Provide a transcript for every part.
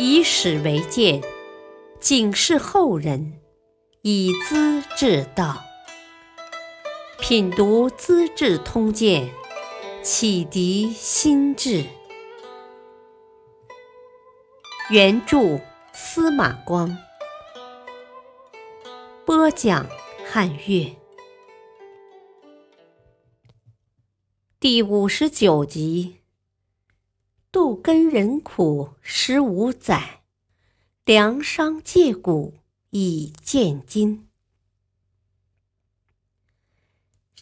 以史为鉴，警示后人，以资治道。品读《资治通鉴》，启迪心智。原著司马光，播讲汉乐，第五十九集。杜根忍苦十五载，粮商借谷以见今。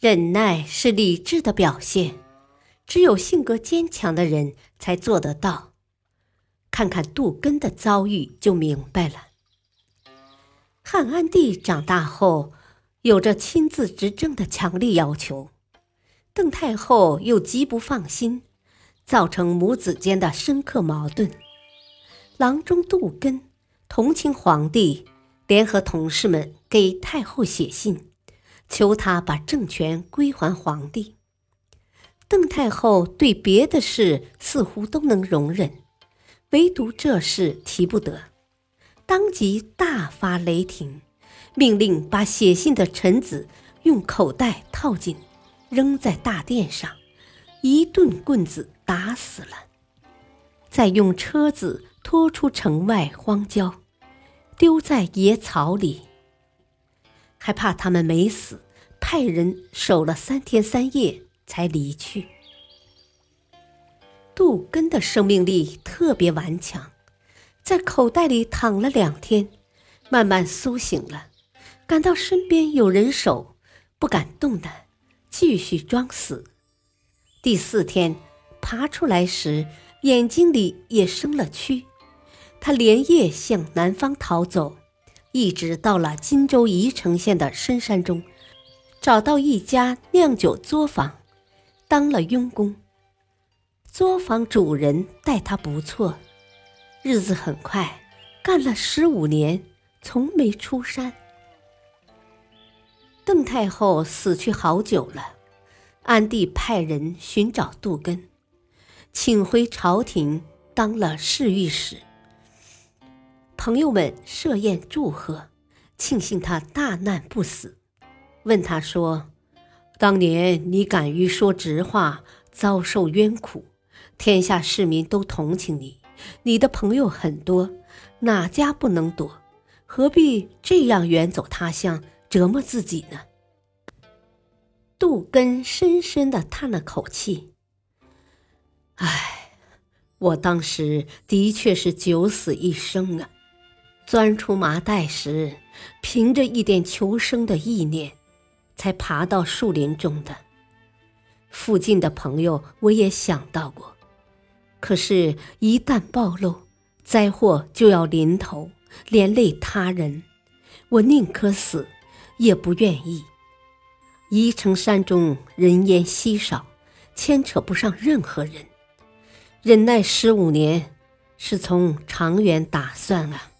忍耐是理智的表现，只有性格坚强的人才做得到。看看杜根的遭遇就明白了。汉安帝长大后，有着亲自执政的强力要求，邓太后又极不放心。造成母子间的深刻矛盾。郎中杜根同情皇帝，联合同事们给太后写信，求他把政权归还皇帝。邓太后对别的事似乎都能容忍，唯独这事提不得，当即大发雷霆，命令把写信的臣子用口袋套紧，扔在大殿上。一顿棍子打死了，再用车子拖出城外荒郊，丢在野草里。还怕他们没死，派人守了三天三夜才离去。杜根的生命力特别顽强，在口袋里躺了两天，慢慢苏醒了，感到身边有人手，不敢动弹，继续装死。第四天，爬出来时，眼睛里也生了蛆。他连夜向南方逃走，一直到了荆州宜城县的深山中，找到一家酿酒作坊，当了佣工。作坊主人待他不错，日子很快，干了十五年，从没出山。邓太后死去好久了。安帝派人寻找杜根，请回朝廷当了侍御史。朋友们设宴祝贺，庆幸他大难不死。问他说：“当年你敢于说直话，遭受冤苦，天下市民都同情你，你的朋友很多，哪家不能躲？何必这样远走他乡，折磨自己呢？”杜根深深的叹了口气：“唉，我当时的确是九死一生啊！钻出麻袋时，凭着一点求生的意念，才爬到树林中的。附近的朋友我也想到过，可是，一旦暴露，灾祸就要临头，连累他人，我宁可死，也不愿意。”宜城山中人烟稀少，牵扯不上任何人。忍耐十五年，是从长远打算啊。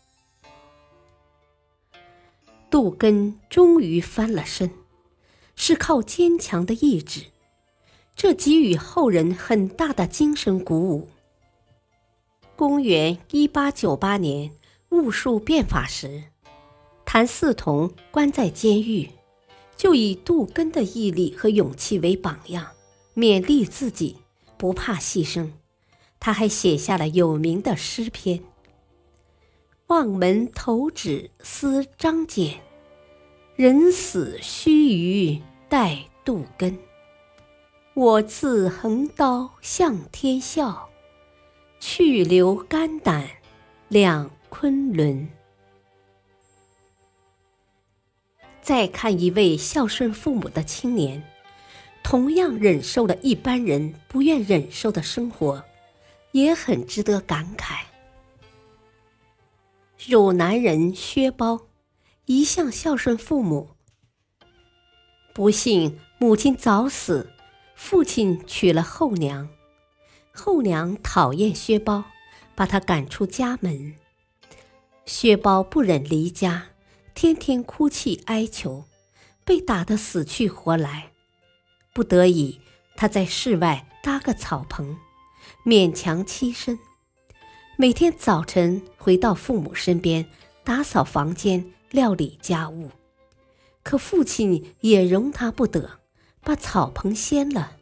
杜根终于翻了身，是靠坚强的意志，这给予后人很大的精神鼓舞。公元一八九八年戊戌变法时，谭嗣同关在监狱。就以杜根的毅力和勇气为榜样，勉励自己不怕牺牲。他还写下了有名的诗篇：“望门投止思张俭，人死须臾待杜根。我自横刀向天笑，去留肝胆两昆仑。”再看一位孝顺父母的青年，同样忍受了一般人不愿忍受的生活，也很值得感慨。汝南人薛包，一向孝顺父母，不幸母亲早死，父亲娶了后娘，后娘讨厌薛包，把他赶出家门。薛包不忍离家。天天哭泣哀求，被打得死去活来，不得已，他在室外搭个草棚，勉强栖身。每天早晨回到父母身边，打扫房间、料理家务。可父亲也容他不得，把草棚掀了，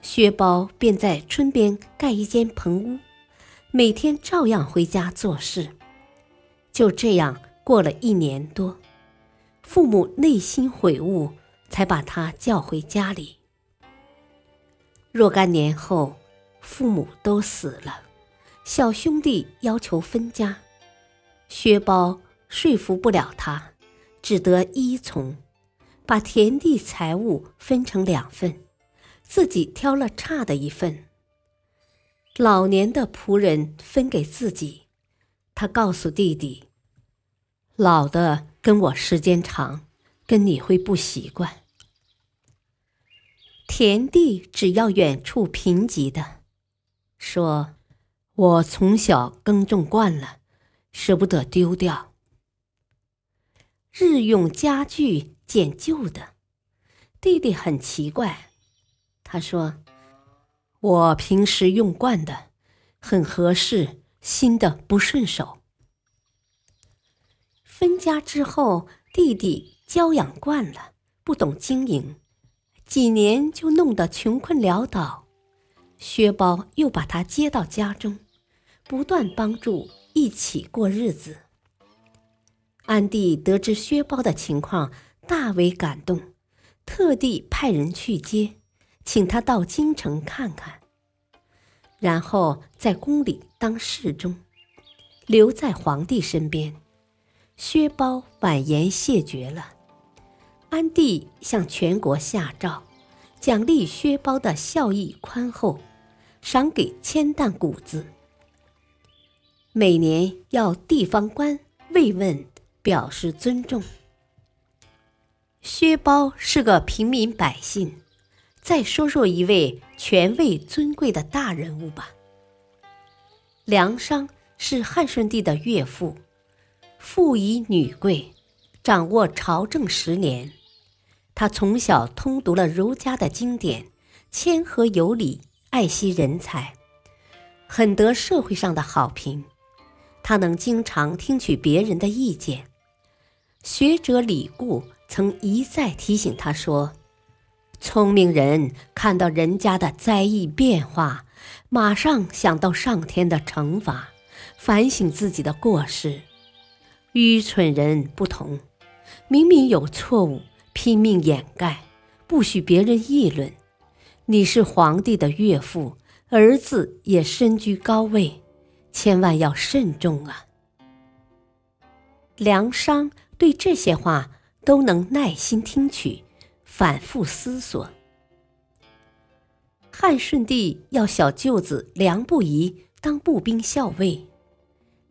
薛包便在村边盖一间棚屋，每天照样回家做事。就这样过了一年多，父母内心悔悟，才把他叫回家里。若干年后，父母都死了。小兄弟要求分家，薛包说服不了他，只得依从，把田地财物分成两份，自己挑了差的一份。老年的仆人分给自己，他告诉弟弟：“老的跟我时间长，跟你会不习惯。田地只要远处贫瘠的，说。”我从小耕种惯了，舍不得丢掉。日用家具捡旧的，弟弟很奇怪。他说：“我平时用惯的，很合适，新的不顺手。”分家之后，弟弟娇养惯了，不懂经营，几年就弄得穷困潦倒。薛包又把他接到家中。不断帮助，一起过日子。安帝得知薛包的情况，大为感动，特地派人去接，请他到京城看看，然后在宫里当侍中，留在皇帝身边。薛包婉言谢绝了。安帝向全国下诏，奖励薛包的孝义宽厚，赏给千担谷子。每年要地方官慰问，表示尊重。薛包是个平民百姓。再说说一位权位尊贵的大人物吧。梁商是汉顺帝的岳父，父以女贵，掌握朝政十年。他从小通读了儒家的经典，谦和有礼，爱惜人才，很得社会上的好评。他能经常听取别人的意见。学者李固曾一再提醒他说：“聪明人看到人家的灾异变化，马上想到上天的惩罚，反省自己的过失；愚蠢人不同，明明有错误，拼命掩盖，不许别人议论。你是皇帝的岳父，儿子也身居高位。”千万要慎重啊！梁商对这些话都能耐心听取，反复思索。汉顺帝要小舅子梁不疑当步兵校尉，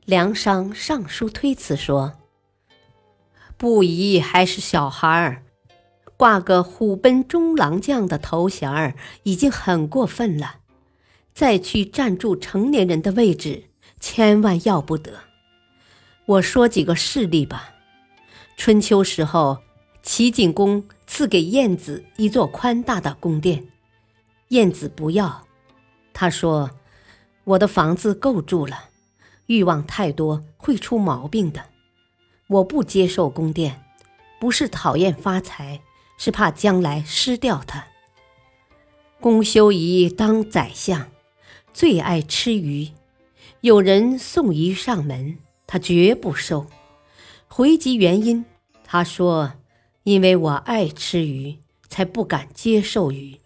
梁商上书推辞说：“不宜还是小孩儿，挂个虎贲中郎将的头衔儿已经很过分了，再去占住成年人的位置。”千万要不得！我说几个事例吧。春秋时候，齐景公赐给晏子一座宽大的宫殿，晏子不要，他说：“我的房子够住了，欲望太多会出毛病的。我不接受宫殿，不是讨厌发财，是怕将来失掉它。”公修仪当宰相，最爱吃鱼。有人送鱼上门，他绝不收。回及原因，他说：“因为我爱吃鱼，才不敢接受鱼。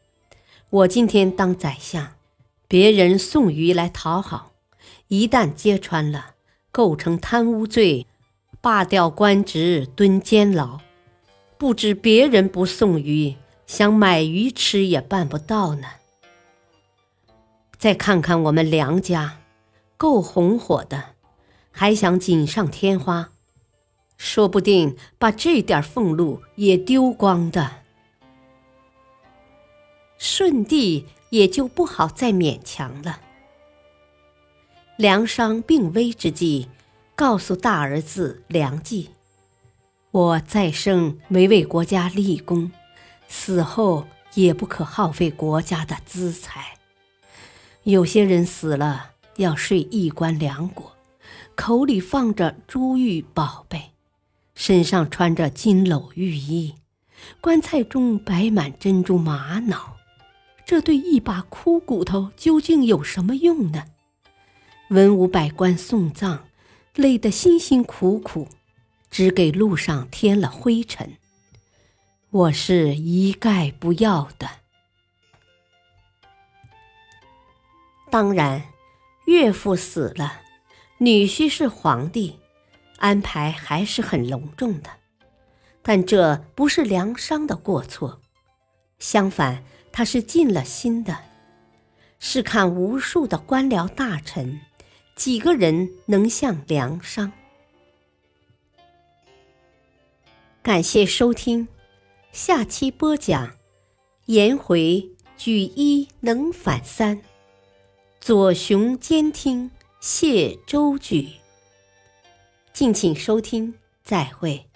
我今天当宰相，别人送鱼来讨好，一旦揭穿了，构成贪污罪，罢掉官职，蹲监牢。不知别人不送鱼，想买鱼吃也办不到呢。再看看我们梁家。”够红火的，还想锦上添花，说不定把这点俸禄也丢光的。舜帝也就不好再勉强了。梁商病危之际，告诉大儿子梁冀：“我再生没为国家立功，死后也不可耗费国家的资财。有些人死了。”要睡一棺两椁，口里放着珠玉宝贝，身上穿着金篓玉衣，棺材中摆满珍珠玛瑙，这对一把枯骨头究竟有什么用呢？文武百官送葬，累得辛辛苦苦，只给路上添了灰尘。我是一概不要的。当然，岳父死了，女婿是皇帝，安排还是很隆重的。但这不是梁商的过错，相反，他是尽了心的。试看无数的官僚大臣。几个人能像梁商？感谢收听，下期播讲：颜回举一能反三，左雄兼听谢周举。敬请收听，再会。